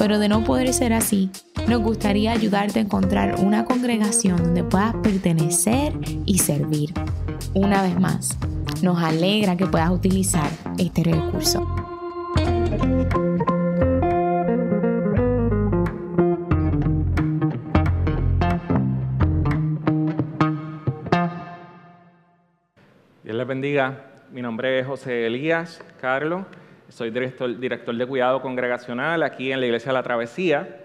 pero de no poder ser así, nos gustaría ayudarte a encontrar una congregación donde puedas pertenecer y servir. Una vez más, nos alegra que puedas utilizar este recurso. Dios les bendiga. Mi nombre es José Elías Carlos. Soy director, director de cuidado congregacional aquí en la Iglesia de la Travesía.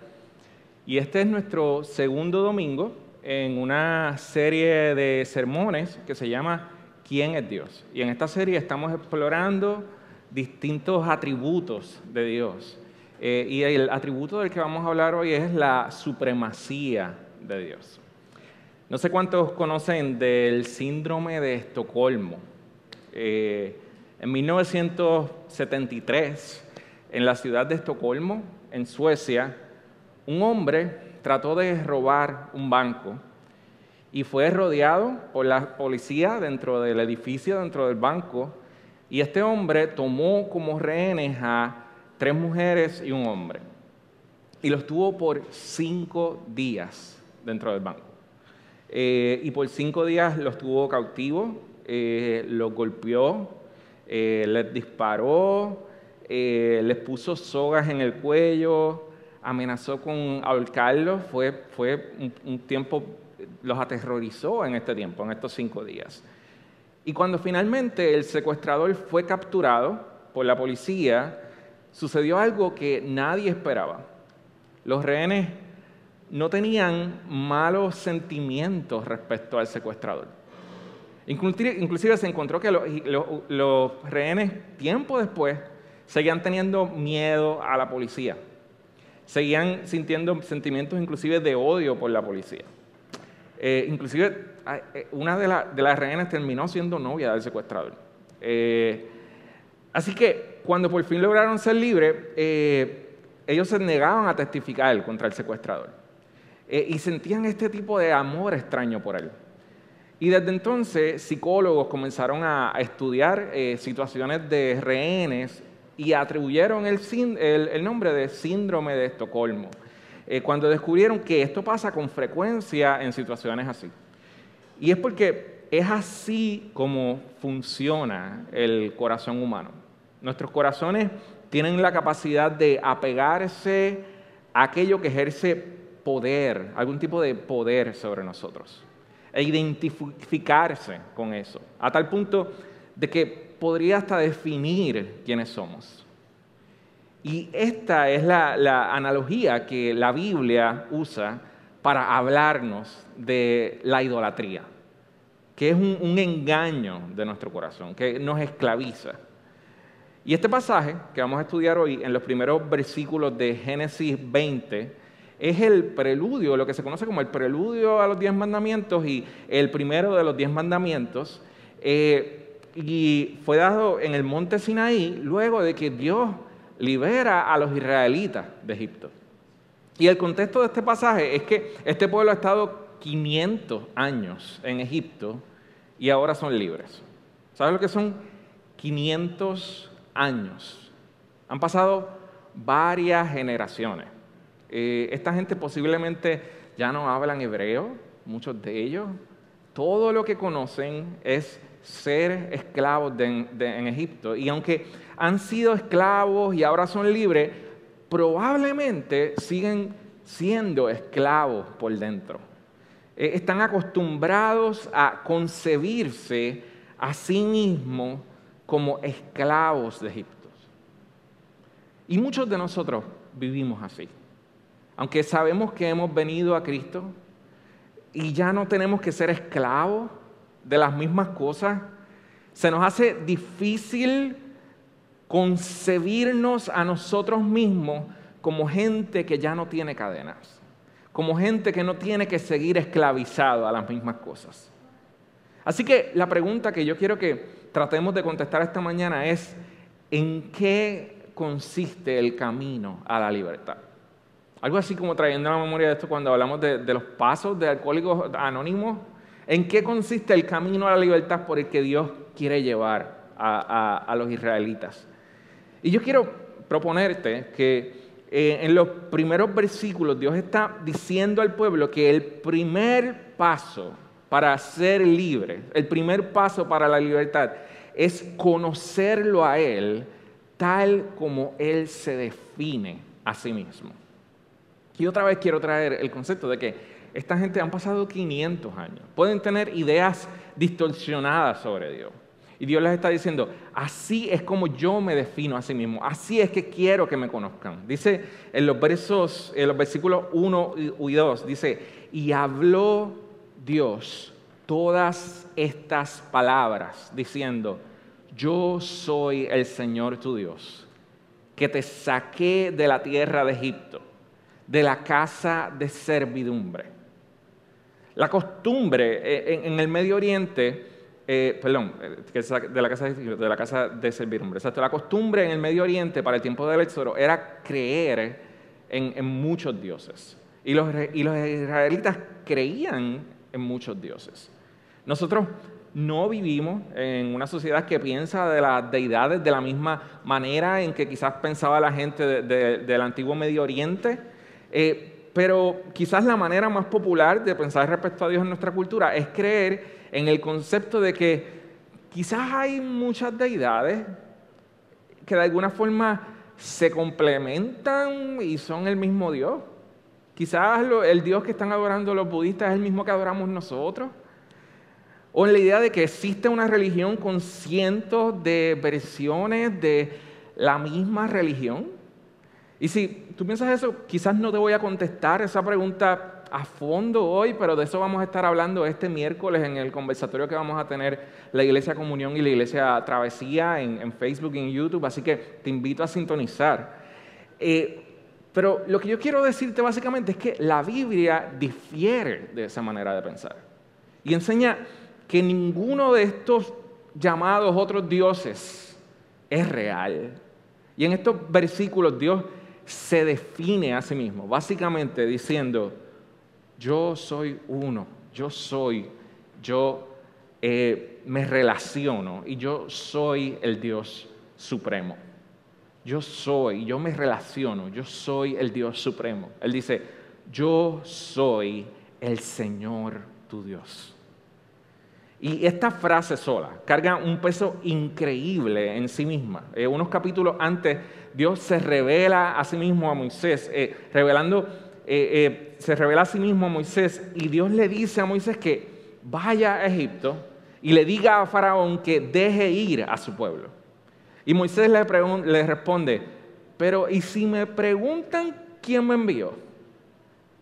Y este es nuestro segundo domingo en una serie de sermones que se llama ¿Quién es Dios? Y en esta serie estamos explorando distintos atributos de Dios. Eh, y el atributo del que vamos a hablar hoy es la supremacía de Dios. No sé cuántos conocen del síndrome de Estocolmo. Eh, en 1973, en la ciudad de Estocolmo, en Suecia, un hombre trató de robar un banco y fue rodeado por la policía dentro del edificio, dentro del banco, y este hombre tomó como rehenes a tres mujeres y un hombre, y los tuvo por cinco días dentro del banco. Eh, y por cinco días los tuvo cautivos, eh, los golpeó, eh, les disparó, les puso sogas en el cuello, amenazó con ahorcarlos, fue, fue un, tiempo, los aterrorizó en este tiempo, en estos cinco días. Y cuando finalmente el secuestrador fue capturado por la policía, sucedió algo que nadie esperaba. Los rehenes no tenían malos sentimientos respecto al secuestrador. Inclusive, se encontró que los, rehenes, tiempo después, seguían teniendo miedo a la policía. Seguían sintiendo sentimientos inclusive de odio por la policía. Eh, inclusive eh, una de, las rehenes terminó siendo novia del secuestrador. Eh, así que cuando por fin lograron ser libres, ellos se negaban a testificar contra el secuestrador. y sentían este tipo de amor extraño por él. Y desde entonces psicólogos comenzaron a, estudiar eh, situaciones de rehenes y atribuyeron el, nombre de síndrome de Estocolmo, eh, cuando descubrieron que esto pasa con frecuencia en situaciones así. Y es porque es así como funciona el corazón humano. Nuestros corazones tienen la capacidad de apegarse a aquello que ejerce poder, algún tipo de poder sobre nosotros e identificarse con eso, a tal punto de que podría hasta definir quiénes somos. Y esta es la, analogía que la Biblia usa para hablarnos de la idolatría, que es un, un engaño de nuestro corazón, que nos esclaviza. Y este pasaje que vamos a estudiar hoy en los primeros versículos de Génesis 20, es el preludio, lo que se conoce como el preludio a los diez mandamientos y el primero de los diez mandamientos. Eh, y fue dado en el monte Sinaí luego de que Dios libera a los israelitas de Egipto. Y el contexto de este pasaje es que este pueblo ha estado 500 años en Egipto y ahora son libres. ¿Sabes lo que son 500 años? Han pasado varias generaciones. Eh, esta gente posiblemente ya no hablan hebreo, muchos de ellos. Todo lo que conocen es ser esclavos en Egipto. Y aunque han sido esclavos y ahora son libres, probablemente siguen siendo esclavos por dentro. Eh, están acostumbrados a concebirse a sí mismos como esclavos de Egipto. Y muchos de nosotros vivimos así. Aunque sabemos que hemos venido a Cristo y ya no tenemos que ser esclavos de las mismas cosas, se nos hace difícil concebirnos a nosotros mismos como gente que ya no tiene cadenas, como gente que no tiene que seguir esclavizado a las mismas cosas. Así que la pregunta que yo quiero que tratemos de contestar esta mañana es, ¿en qué consiste el camino a la libertad? Algo así como trayendo a la memoria de esto cuando hablamos de, los pasos de alcohólicos anónimos. ¿En qué consiste el camino a la libertad por el que Dios quiere llevar a, los israelitas? Y yo quiero proponerte que eh, en los primeros versículos Dios está diciendo al pueblo que el primer paso para ser libre, el primer paso para la libertad, es conocerlo a Él tal como Él se define a sí mismo. Y otra vez quiero traer el concepto de que esta gente han pasado 500 años, pueden tener ideas distorsionadas sobre Dios. Y Dios les está diciendo, así es como yo me defino a sí mismo, así es que quiero que me conozcan. Dice en los versos, en los versículos 1 y 2, dice, y habló Dios todas estas palabras diciendo, yo soy el Señor tu Dios, que te saqué de la tierra de Egipto, de la casa de servidumbre. La costumbre eh, en el Medio Oriente, eh, perdón, eh, de la, casa de, de la casa de servidumbre, la costumbre en el Medio Oriente para el tiempo del Éxodo era creer en, muchos dioses. Y los, y los israelitas creían en muchos dioses. Nosotros no vivimos en una sociedad que piensa de las deidades de la misma manera en que quizás pensaba la gente del antiguo Medio Oriente, eh, pero quizás la manera más popular de pensar respecto a Dios en nuestra cultura es creer en el concepto de que quizás hay muchas deidades que de alguna forma se complementan y son el mismo Dios. Quizás el Dios que están adorando los budistas es el mismo que adoramos nosotros. O en la idea de que existe una religión con cientos de versiones de la misma religión. Y si tú piensas eso, quizás no te voy a contestar esa pregunta a fondo hoy, pero de eso vamos a estar hablando este miércoles en el conversatorio que vamos a tener la Iglesia Comunión y la Iglesia Travesía en, Facebook y en YouTube, así que te invito a sintonizar. Eh, pero lo que yo quiero decirte básicamente es que la Biblia difiere de esa manera de pensar y enseña que ninguno de estos llamados otros dioses es real. Y en estos versículos Dios se define a sí mismo, básicamente diciendo, yo soy uno, yo soy, yo eh, me relaciono y yo soy el Dios supremo. Yo soy, yo me relaciono, yo soy el Dios supremo. Él dice, yo soy el Señor tu Dios. Y esta frase sola carga un peso increíble en sí misma. Eh, unos capítulos antes, Dios se revela a sí mismo a Moisés, eh, revelando, eh, se revela a sí mismo a Moisés y Dios le dice a Moisés que vaya a Egipto y le diga a Faraón que deje ir a su pueblo. Y Moisés le, le responde, pero ¿y si me preguntan quién me envió?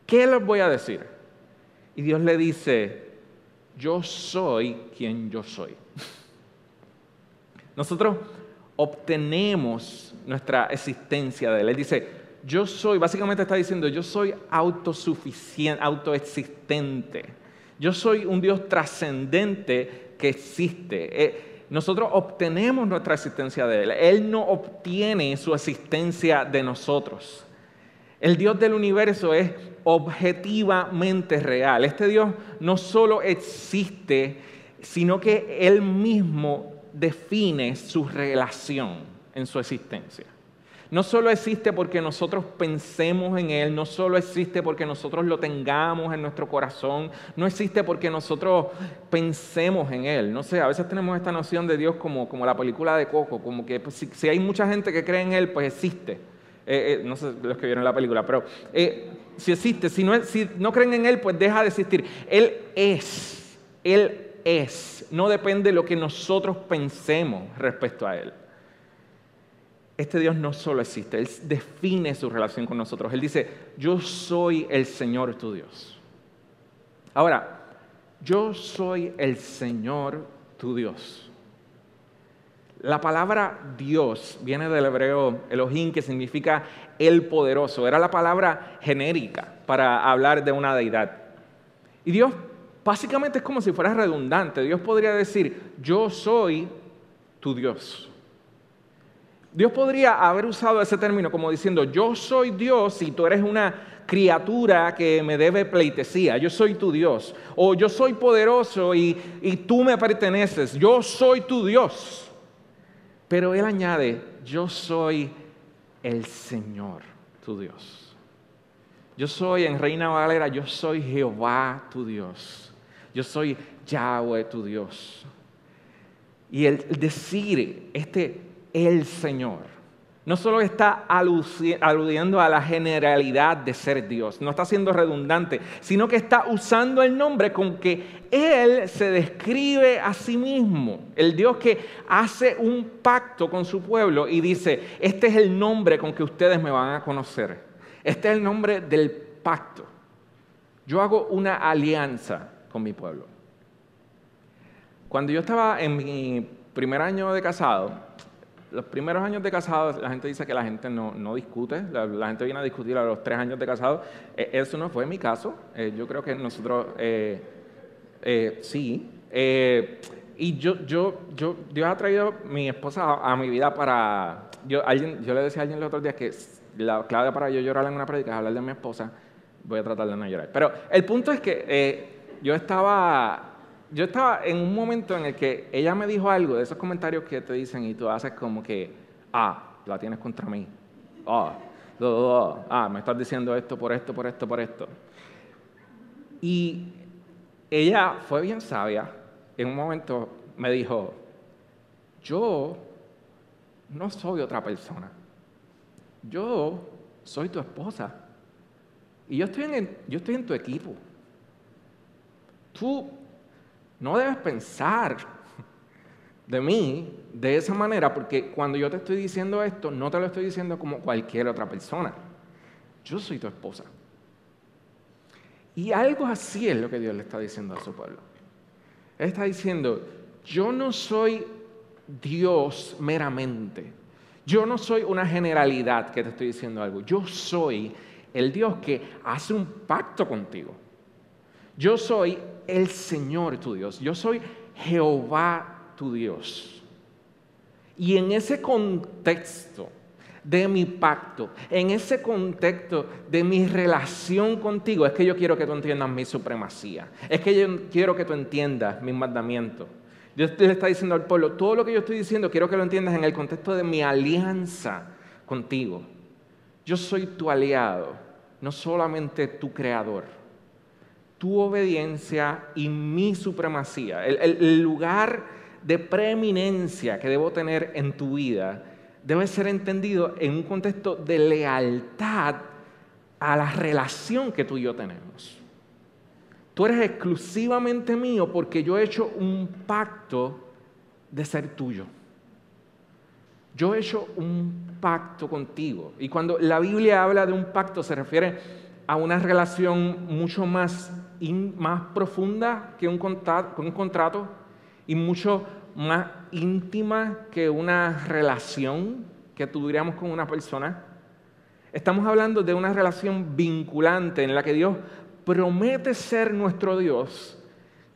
¿Qué les voy a decir? Y Dios le dice, yo soy quien yo soy. Nosotros obtenemos nuestra existencia de Él. Él dice, yo soy, básicamente está diciendo, yo soy autosuficiente, autoexistente. Yo soy un Dios trascendente que existe. Eh, nosotros obtenemos nuestra existencia de Él. Él no obtiene su existencia de nosotros. El Dios del universo es objetivamente real. Este Dios no solo existe, sino que Él mismo define su relación en su existencia. No solo existe porque nosotros pensemos en Él, no solo existe porque nosotros lo tengamos en nuestro corazón, no existe porque nosotros pensemos en Él. No sé, a veces tenemos esta noción de Dios como, como la película de Coco, como que pues, si hay mucha gente que cree en Él, pues existe. Eh, eh, no sé los que vieron la película, pero eh, si existe, si no, si no creen en Él, pues deja de existir. Él es, Él es, no depende de lo que nosotros pensemos respecto a Él. Este Dios no solo existe, Él define su relación con nosotros. Él dice, yo soy el Señor tu Dios. Ahora, yo soy el Señor tu Dios. La palabra Dios viene del hebreo Elohim, que significa el poderoso. Era la palabra genérica para hablar de una deidad. Y Dios básicamente es como si fuera redundante. Dios podría decir, yo soy tu Dios. Dios podría haber usado ese término como diciendo, yo soy Dios y tú eres una criatura que me debe pleitesía, yo soy tu Dios. O yo soy poderoso y, y tú me perteneces, yo soy tu Dios. Pero Él añade, yo soy el Señor, tu Dios. Yo soy en Reina Valera, yo soy Jehová, tu Dios. Yo soy Yahweh, tu Dios. Y el decir este el Señor no solo está aludiendo a la generalidad de ser Dios, no está siendo redundante, sino que está usando el nombre con que Él se describe a sí mismo. El Dios que hace un pacto con su pueblo y dice, este es el nombre con que ustedes me van a conocer. Este es el nombre del pacto. Yo hago una alianza con mi pueblo. Cuando yo estaba en mi primer año de casado, los primeros años de casado, la gente dice que la gente no, no discute, la, gente viene a discutir a los tres años de casado. E, eso no fue mi caso. Eh, yo creo que nosotros eh, eh, sí. y yo, yo, yo, Dios ha traído mi esposa a, mi vida para. Yo, alguien, yo le decía a alguien el otro día que la clave para yo llorar en una prédica es hablar de mi esposa. Voy a tratar de no llorar. Pero el punto es que yo estaba yo estaba en un momento en el que ella me dijo algo de esos comentarios que te dicen y tú haces como que, ah, la tienes contra mí. Ah, ah, me estás diciendo esto por esto, por esto, por esto. Y ella fue bien sabia. En un momento me dijo, yo no soy otra persona. Yo soy tu esposa. Y yo estoy en, yo estoy en tu equipo. Tú no debes pensar de mí de esa manera, porque cuando yo te estoy diciendo esto, no te lo estoy diciendo como cualquier otra persona. Yo soy tu esposa. Y algo así es lo que Dios le está diciendo a su pueblo. Él está diciendo, yo no soy Dios meramente. Yo no soy una generalidad que te estoy diciendo algo. Yo soy el Dios que hace un pacto contigo. Yo soy el Señor tu Dios. Yo soy Jehová tu Dios. Y en ese contexto de mi pacto, en ese contexto de mi relación contigo, es que yo quiero que tú entiendas mi supremacía. Es que yo quiero que tú entiendas mis mandamientos. Dios le está diciendo al pueblo, todo lo que yo estoy diciendo quiero que lo entiendas en el contexto de mi alianza contigo. Yo soy tu aliado, no solamente tu creador tu obediencia y mi supremacía, el, lugar de preeminencia que debo tener en tu vida, debe ser entendido en un contexto de lealtad a la relación que tú y yo tenemos. Tú eres exclusivamente mío porque yo he hecho un pacto de ser tuyo. Yo he hecho un pacto contigo. Y cuando la Biblia habla de un pacto se refiere a una relación mucho más más profunda que un, contrato, y mucho más íntima que una relación que tuviéramos con una persona. Estamos hablando de una relación vinculante en la que Dios promete ser nuestro Dios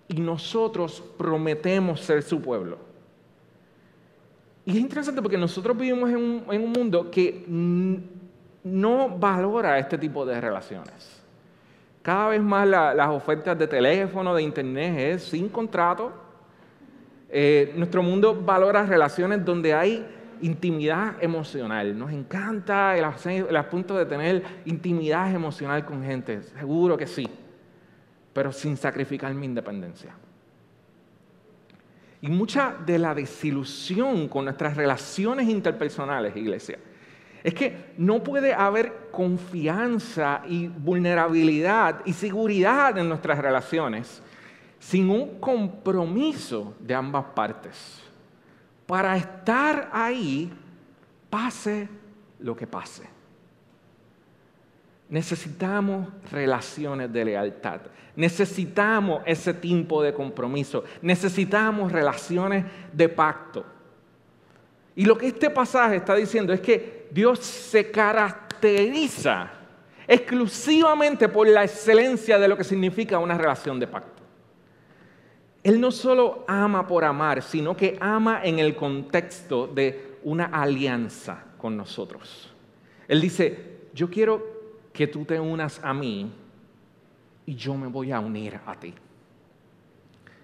y nosotros prometemos ser su pueblo. Y es interesante porque nosotros vivimos en un mundo que no valora este tipo de relaciones. Cada vez más las ofertas de teléfono, de internet, es sin contrato. Eh, nuestro mundo valora relaciones donde hay intimidad emocional. Nos encanta el, el asunto de tener intimidad emocional con gente. Seguro que sí. Pero sin sacrificar mi independencia. Y mucha de la desilusión con nuestras relaciones interpersonales, iglesia, es que no puede haber confianza y vulnerabilidad y seguridad en nuestras relaciones sin un compromiso de ambas partes. Para estar ahí, pase lo que pase. Necesitamos relaciones de lealtad. Necesitamos ese tipo de compromiso. Necesitamos relaciones de pacto. Y lo que este pasaje está diciendo es que Dios se caracteriza exclusivamente por la excelencia de lo que significa una relación de pacto. Él no solo ama por amar, sino que ama en el contexto de una alianza con nosotros. Él dice, yo quiero que tú te unas a mí y yo me voy a unir a ti.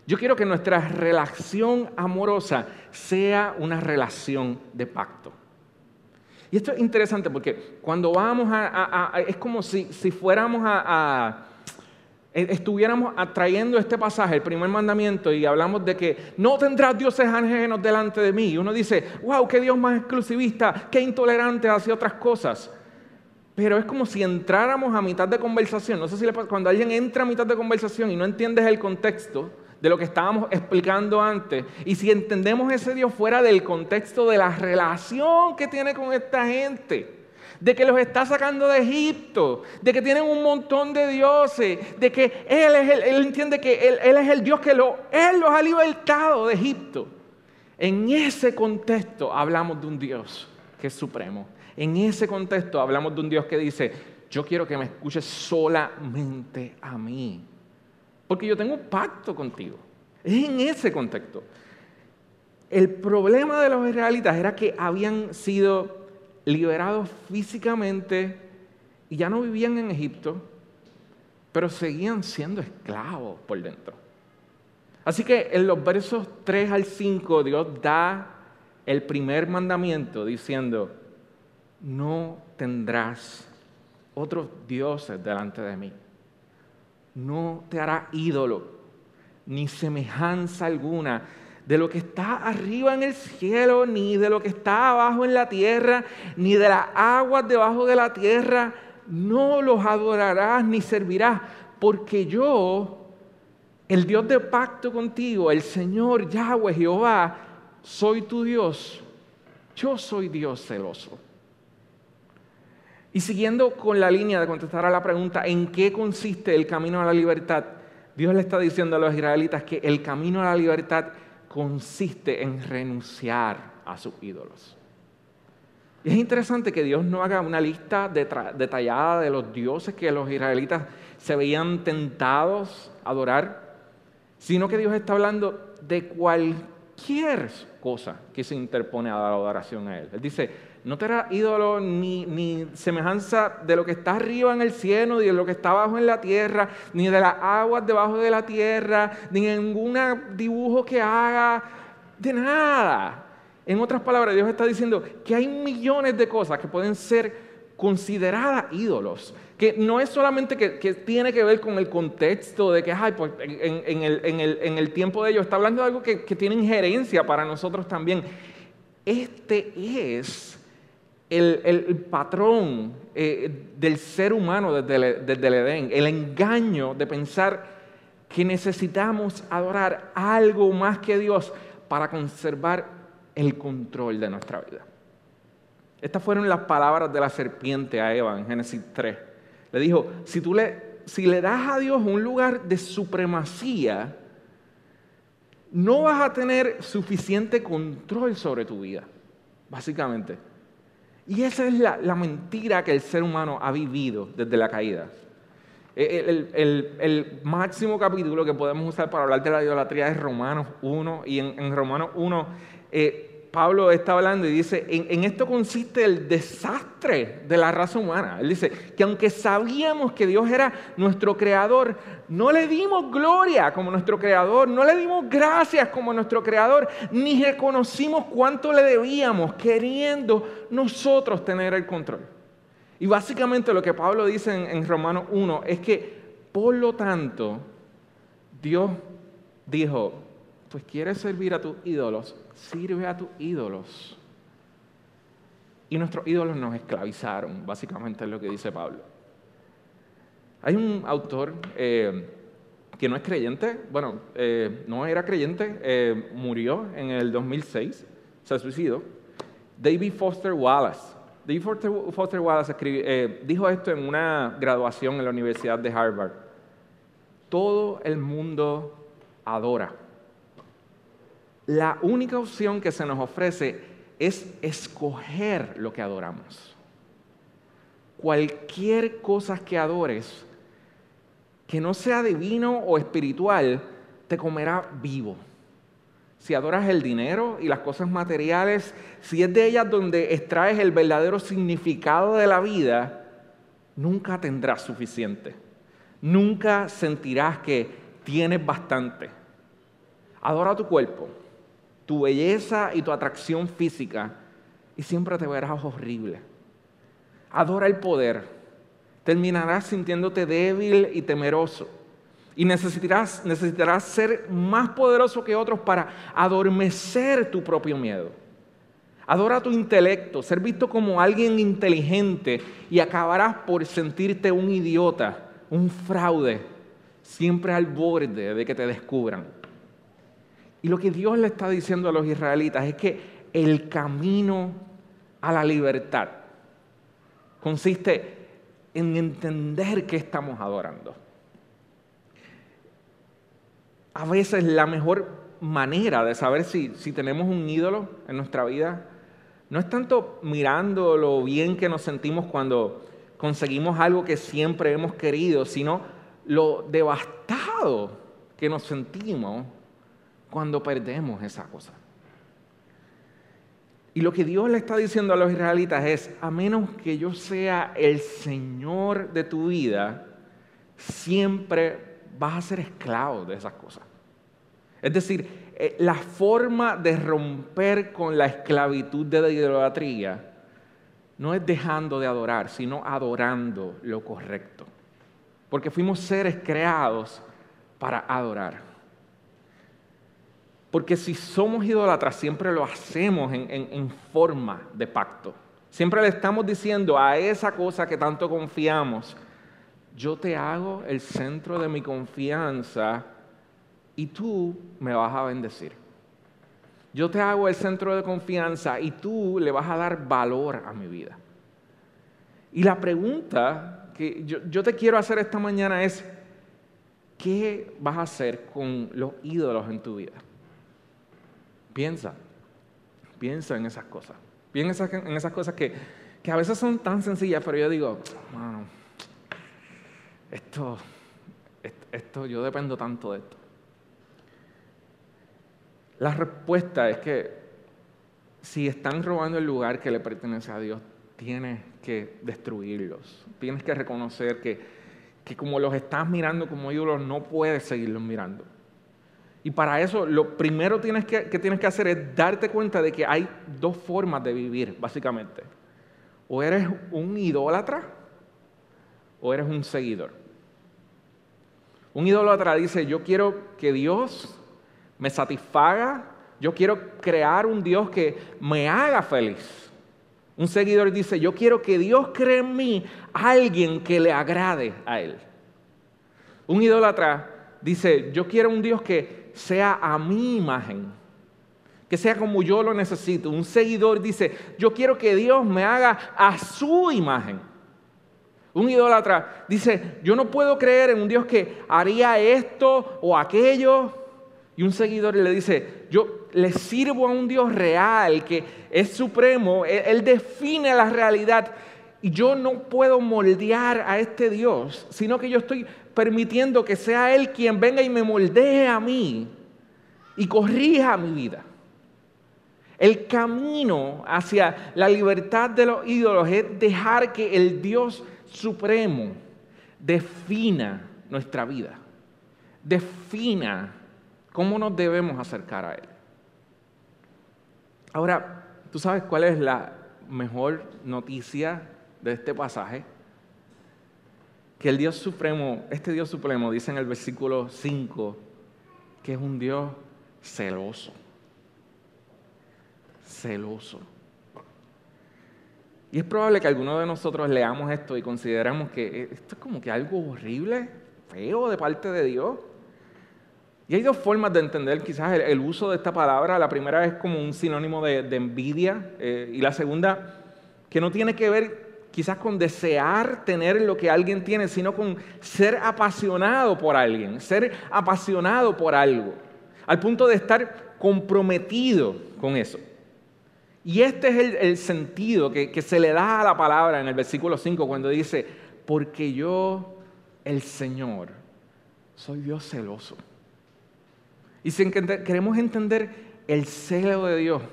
Yo quiero que nuestra relación amorosa sea una relación de pacto. Y esto es interesante porque cuando vamos a... es como si, si fuéramos a, estuviéramos atrayendo este pasaje, el primer mandamiento, y hablamos de que no tendrás dioses ajenos delante de mí. Y uno dice, wow, qué Dios más exclusivista, qué intolerante hacia otras cosas. Pero es como si entráramos a mitad de conversación. No sé si le pasa, cuando alguien entra a mitad de conversación y no entiendes el contexto, de lo que estábamos explicando antes. Y si entendemos ese Dios fuera del contexto de la relación que tiene con esta gente, de que los está sacando de Egipto, de que tienen un montón de dioses, de que Él, es el, él entiende que él, es el Dios que lo, Él los ha libertado de Egipto. En ese contexto hablamos de un Dios que es supremo. En ese contexto hablamos de un Dios que dice, yo quiero que me escuches solamente a mí porque yo tengo un pacto contigo. Es en ese contexto. El problema de los israelitas era que habían sido liberados físicamente y ya no vivían en Egipto, pero seguían siendo esclavos por dentro. Así que en los versos 3 al 5 Dios da el primer mandamiento diciendo, no tendrás otros dioses delante de mí no te hará ídolo, ni semejanza alguna de lo que está arriba en el cielo, ni de lo que está abajo en la tierra, ni de las aguas debajo de la tierra. No los adorarás ni servirás, porque yo, el Dios de pacto contigo, el Señor Yahweh Jehová, soy tu Dios. Yo soy Dios celoso. Y siguiendo con la línea de contestar a la pregunta, ¿en qué consiste el camino a la libertad? Dios le está diciendo a los israelitas que el camino a la libertad consiste en renunciar a sus ídolos. Y es interesante que Dios no haga una lista detallada de los dioses que los israelitas se veían tentados a adorar, sino que Dios está hablando de cualquier cosa que se interpone a la adoración a Él. Él dice, no te hará ídolo ni, semejanza de lo que está arriba en el cielo, ni de lo que está abajo en la tierra, ni de las aguas debajo de la tierra, ni ningún dibujo que haga, de nada. En otras palabras, Dios está diciendo que hay millones de cosas que pueden ser consideradas ídolos, que no es solamente que, tiene que ver con el contexto de que, ay, pues en, el, tiempo de ellos, está hablando de algo que, tiene injerencia para nosotros también. Este es el, patrón eh, del ser humano desde el Edén, el engaño de pensar que necesitamos adorar algo más que Dios para conservar el control de nuestra vida. Estas fueron las palabras de la serpiente a Eva en Génesis 3. Le dijo, si tú le, si le das a Dios un lugar de supremacía, no vas a tener suficiente control sobre tu vida, básicamente. Y esa es la, mentira que el ser humano ha vivido desde la caída. E, el, máximo capítulo que podemos usar para hablar de la idolatría es Romanos 1, y en, Romanos 1 Pablo está hablando y dice, en, esto consiste el desastre de la raza humana. Él dice que aunque sabíamos que Dios era nuestro creador, no le dimos gloria como nuestro creador, no le dimos gracias como nuestro creador, ni reconocimos cuánto le debíamos, queriendo nosotros tener el control. Y básicamente lo que Pablo dice en, en Romanos 1 es que, por lo tanto, Dios dijo, pues quieres servir a tus ídolos, sirve a tus ídolos. Y nuestros ídolos nos esclavizaron, básicamente es lo que dice Pablo. Hay un autor eh, que no es creyente, bueno, eh, no era creyente, eh, murió en el 2006, se suicidó, David Foster Wallace. David Foster, Wallace dijo esto en una graduación en la Universidad de Harvard. Todo el mundo adora la única opción que se nos ofrece es escoger lo que adoramos. Cualquier cosa que adores, que no sea divino o espiritual, te comerá vivo. Si adoras el dinero y las cosas materiales, si es de ellas donde extraes el verdadero significado de la vida, nunca tendrás suficiente. Nunca sentirás que tienes bastante. Adora tu cuerpo, tu belleza y tu atracción física y siempre te verás horrible. Adora el poder. Terminarás sintiéndote débil y temeroso. Y necesitarás, necesitarás ser más poderoso que otros para adormecer tu propio miedo. Adora tu intelecto, ser visto como alguien inteligente y acabarás por sentirte un idiota, un fraude, siempre al borde de que te descubran. Y lo que Dios le está diciendo a los israelitas es que el camino a la libertad consiste en entender qué estamos adorando. A veces la mejor manera de saber si, si tenemos un ídolo en nuestra vida no es tanto mirando lo bien que nos sentimos cuando conseguimos algo que siempre hemos querido, sino lo devastado que nos sentimos cuando perdemos esa cosa. Y lo que Dios le está diciendo a los israelitas es, a menos que yo sea el Señor de tu vida, siempre vas a ser esclavo de esas cosas. Es decir, eh, la forma de romper con la esclavitud de la idolatría no es dejando de adorar, sino adorando lo correcto. Porque fuimos seres creados para adorar. Porque si somos idólatras, siempre lo hacemos en, forma de pacto. Siempre le estamos diciendo a esa cosa que tanto confiamos, yo te hago el centro de mi confianza y tú me vas a bendecir. Yo te hago el centro de confianza y tú le vas a dar valor a mi vida. Y la pregunta que yo, yo te quiero hacer esta mañana es, ¿qué vas a hacer con los ídolos en tu vida? Piensa, piensa en esas cosas. Piensa en esas cosas que, a veces son tan sencillas, pero yo digo, esto, esto, yo dependo tanto de esto. La respuesta es que si están robando el lugar que le pertenece a Dios, tienes que destruirlos. Tienes que reconocer que, que como los estás mirando como ídolos, no puedes seguirlos mirando. Y para eso lo primero que, que tienes que hacer es darte cuenta de que hay dos formas de vivir, básicamente. O eres un idólatra o eres un seguidor. Un idólatra dice, yo quiero que Dios me satisfaga, yo quiero crear un Dios que me haga feliz. Un seguidor dice, yo quiero que Dios cree en mí alguien que le agrade a Él. Un idólatra dice, yo quiero un Dios que sea a mi imagen, que sea como yo lo necesito. Un seguidor dice, yo quiero que Dios me haga a su imagen. Un idólatra dice, yo no puedo creer en un Dios que haría esto o aquello. Y un seguidor le dice, yo le sirvo a un Dios real, que es supremo, él, define la realidad. Y yo no puedo moldear a este Dios, sino que yo estoy permitiendo que sea Él quien venga y me moldee a mí y corrija mi vida. El camino hacia la libertad de los ídolos es dejar que el Dios supremo defina nuestra vida, defina cómo nos debemos acercar a Él. Ahora, ¿tú sabes cuál es la mejor noticia de este pasaje? Que el Dios Supremo, este Dios Supremo, dice en el versículo 5, que es un Dios celoso. Celoso. Y es probable que algunos de nosotros leamos esto y consideramos que esto es como que algo horrible, feo de parte de Dios. Y hay dos formas de entender quizás el, uso de esta palabra. La primera es como un sinónimo de, envidia eh, y la segunda que no tiene que ver quizás con desear tener lo que alguien tiene, sino con ser apasionado por alguien, ser apasionado por algo, al punto de estar comprometido con eso. Y este es el, sentido que, que, se le da a la palabra en el versículo 5 cuando dice, porque yo, el Señor, soy Dios celoso. Y si queremos entender el celo de Dios,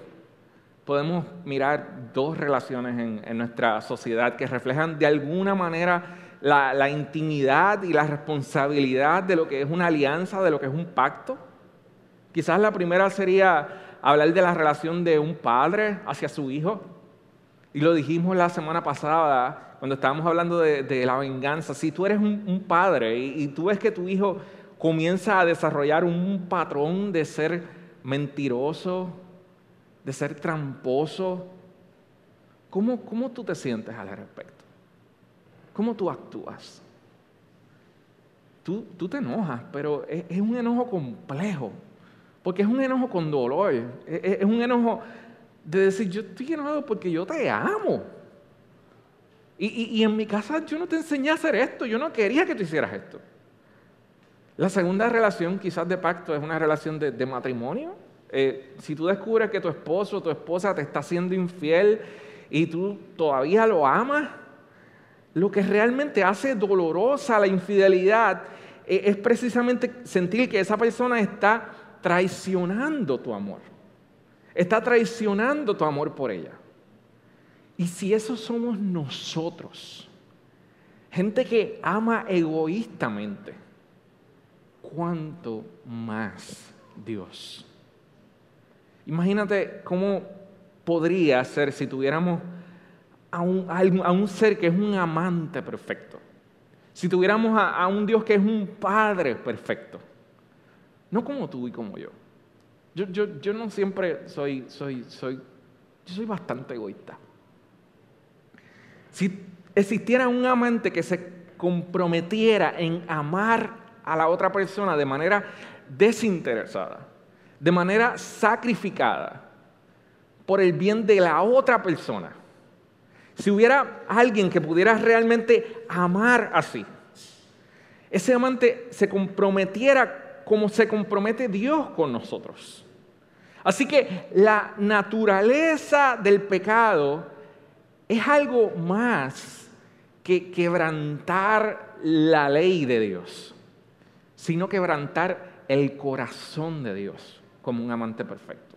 podemos mirar dos relaciones en, nuestra sociedad que reflejan de alguna manera la, intimidad y la responsabilidad de lo que es una alianza, de lo que es un pacto. Quizás la primera sería hablar de la relación de un padre hacia su hijo. Y lo dijimos la semana pasada cuando estábamos hablando de, la venganza. Si tú eres un, padre y, tú ves que tu hijo comienza a desarrollar un patrón de ser mentiroso, de ser tramposo, ¿cómo, cómo tú te sientes al respecto? ¿Cómo tú actúas? Tú, tú te enojas, pero es un enojo complejo. Porque es un enojo con dolor. Es un enojo de decir, yo estoy enojado porque yo te amo. Y, en mi casa yo no te enseñé a hacer esto, yo no quería que tú hicieras esto. La segunda relación quizás de pacto es una relación de, matrimonio. Eh, si tú descubres que tu esposo o tu esposa te está siendo infiel y tú todavía lo amas, lo que realmente hace dolorosa la infidelidad eh, es precisamente sentir que esa persona está traicionando tu amor. Está traicionando tu amor por ella. Y si eso somos nosotros, gente que ama egoístamente, ¿cuánto más Dios? Imagínate cómo podría ser si tuviéramos a un, ser que es un amante perfecto. Si tuviéramos a, un Dios que es un padre perfecto. No como tú y como yo. Yo, no siempre soy, yo soy bastante egoísta. Si existiera un amante que se comprometiera en amar a la otra persona de manera desinteresada, de manera sacrificada, por el bien de la otra persona, si hubiera alguien que pudiera realmente amar así, ese amante se comprometiera como se compromete Dios con nosotros. Así que la naturaleza del pecado es algo más que quebrantar la ley de Dios, sino quebrantar el corazón de Dios como un amante perfecto.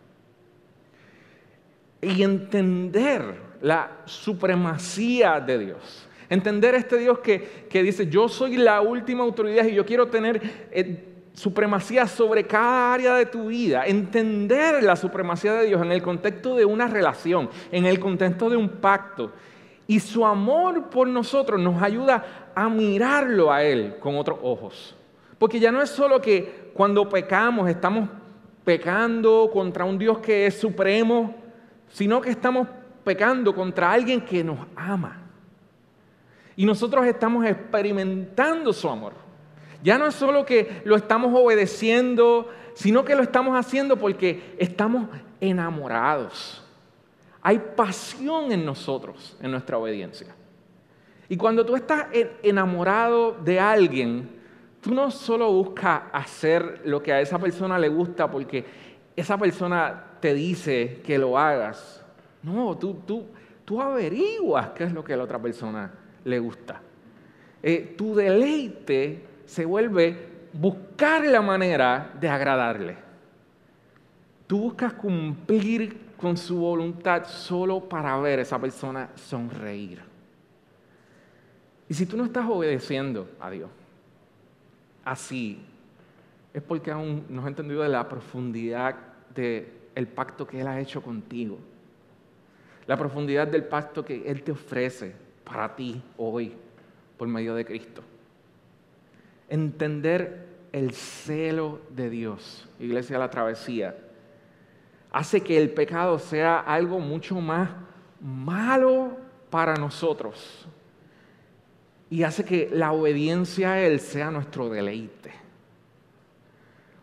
Y entender la supremacía de Dios. Entender este Dios que, dice, yo soy la última autoridad y yo quiero tener... Eh, supremacía sobre cada área de tu vida, entender la supremacía de Dios en el contexto de una relación, en el contexto de un pacto. Y su amor por nosotros nos ayuda a mirarlo a Él con otros ojos. Porque ya no es solo que cuando pecamos estamos pecando contra un Dios que es supremo, sino que estamos pecando contra alguien que nos ama. Y nosotros estamos experimentando su amor. Ya no es solo que lo estamos obedeciendo, sino que lo estamos haciendo porque estamos enamorados. Hay pasión en nosotros, en nuestra obediencia. Y cuando tú estás enamorado de alguien, tú no solo buscas hacer lo que a esa persona le gusta porque esa persona te dice que lo hagas. No, tú, tú, tú averiguas qué es lo que a la otra persona le gusta. Eh, tu deleite se vuelve buscar la manera de agradarle. Tú buscas cumplir con su voluntad solo para ver a esa persona sonreír. Y si tú no estás obedeciendo a Dios así, es porque aún no has entendido de la profundidad del pacto que Él ha hecho contigo. La profundidad del pacto que Él te ofrece para ti hoy por medio de Cristo entender el celo de Dios, Iglesia de la Travesía, hace que el pecado sea algo mucho más malo para nosotros y hace que la obediencia a Él sea nuestro deleite.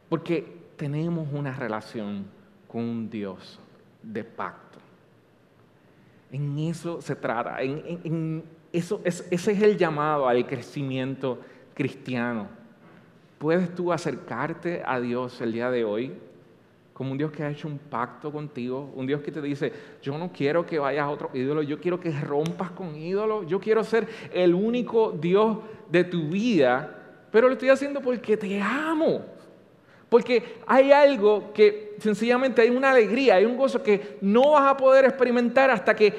Porque tenemos una relación con un Dios de pacto. En eso se trata, en, eso, ese es el llamado al crecimiento cristiano, ¿puedes tú acercarte a Dios el día de hoy como un Dios que ha hecho un pacto contigo, un Dios que te dice, yo no quiero que vayas a otro ídolo, yo quiero que rompas con ídolos, yo quiero ser el único Dios de tu vida, pero lo estoy haciendo porque te amo. Porque hay algo que sencillamente hay una alegría, hay un gozo que no vas a poder experimentar hasta que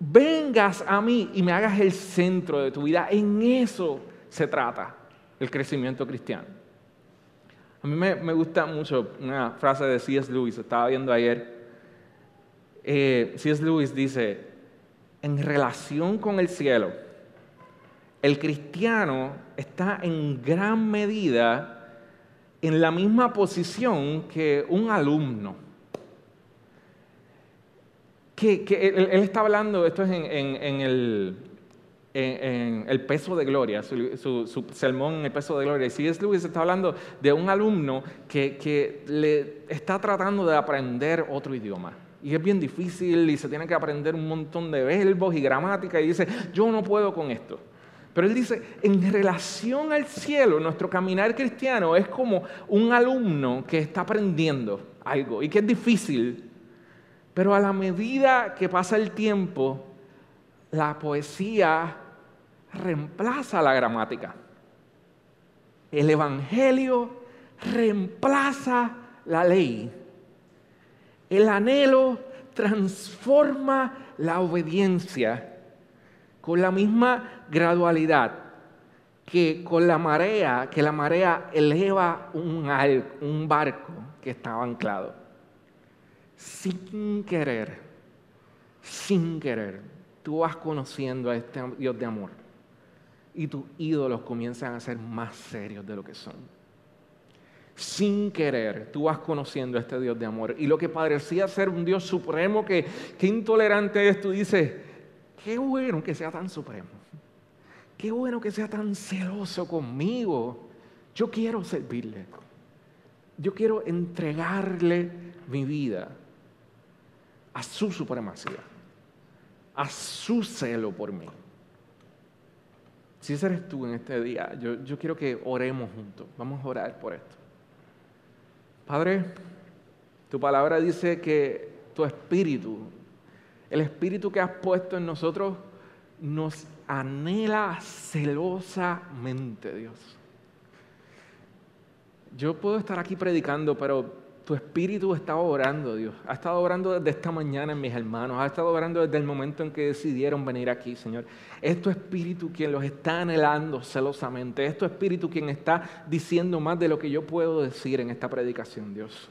vengas a mí y me hagas el centro de tu vida. En eso se trata el crecimiento cristiano. A mí me, gusta mucho una frase de C.S. Lewis, estaba viendo ayer. Eh, C.S. Lewis dice, en relación con el cielo, el cristiano está en gran medida en la misma posición que un alumno. Que, él, está hablando, esto es en el, en, El peso de gloria, su, sermón en El peso de gloria. Y C.S. Lewis está hablando de un alumno que, que le está tratando de aprender otro idioma. Y es bien difícil y se tiene que aprender un montón de verbos y gramática y dice, yo no puedo con esto. Pero él dice, en relación al cielo, nuestro caminar cristiano es como un alumno que está aprendiendo algo y que es difícil. Pero a la medida que pasa el tiempo, la poesía reemplaza la gramática. El Evangelio reemplaza la ley. El anhelo transforma la obediencia con la misma gradualidad que con la marea, que la marea eleva un, un barco que estaba anclado. Sin querer, sin querer, tú vas conociendo a este Dios de amor y tus ídolos comienzan a ser más serios de lo que son. Sin querer, tú vas conociendo a este Dios de amor. Y lo que parecía ser un Dios supremo, que, que intolerante es, tú dices, qué bueno que sea tan supremo. Qué bueno que sea tan celoso conmigo. Yo quiero servirle. Yo quiero entregarle mi vida a su supremacía, a su celo por mí. Si eres tú en este día, yo, yo quiero que oremos juntos. Vamos a orar por esto. Padre, tu palabra dice que tu espíritu, el espíritu que has puesto en nosotros, nos anhela celosamente, Dios. Yo puedo estar aquí predicando, pero tu espíritu estaba orando, Dios. Ha estado orando desde esta mañana en mis hermanos. Ha estado orando desde el momento en que decidieron venir aquí, Señor. Es tu espíritu quien los está anhelando celosamente. Es tu espíritu quien está diciendo más de lo que yo puedo decir en esta predicación, Dios.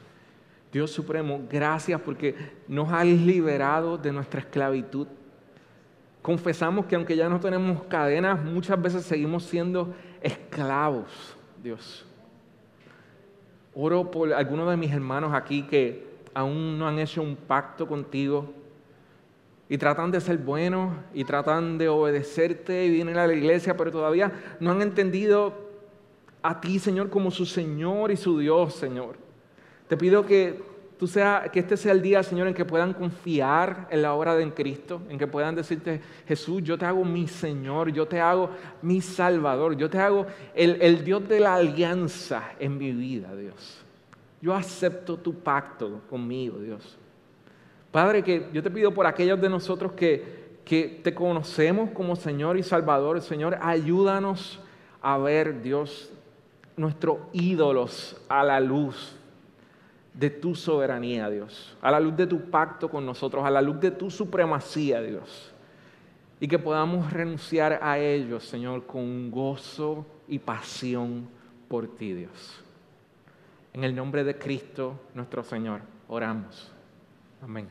Dios Supremo, gracias porque nos has liberado de nuestra esclavitud. Confesamos que aunque ya no tenemos cadenas, muchas veces seguimos siendo esclavos, Dios. Oro por algunos de mis hermanos aquí que aún no han hecho un pacto contigo y tratan de ser buenos y tratan de obedecerte y vienen a la iglesia, pero todavía no han entendido a ti, Señor, como su Señor y su Dios, Señor. Te pido que tú sea, que este sea el día, Señor, en que puedan confiar en la obra de Cristo, en que puedan decirte, Jesús, yo te hago mi Señor, yo te hago mi Salvador, yo te hago el, Dios de la alianza en mi vida, Dios. Yo acepto tu pacto conmigo, Dios. Padre, que yo te pido por aquellos de nosotros que, que te conocemos como Señor y Salvador, Señor, ayúdanos a ver, Dios, nuestros ídolos a la luz de tu soberanía, Dios, a la luz de tu pacto con nosotros, a la luz de tu supremacía, Dios. Y que podamos renunciar a ellos, Señor, con gozo y pasión por ti, Dios. En el nombre de Cristo, nuestro Señor, oramos. Amén.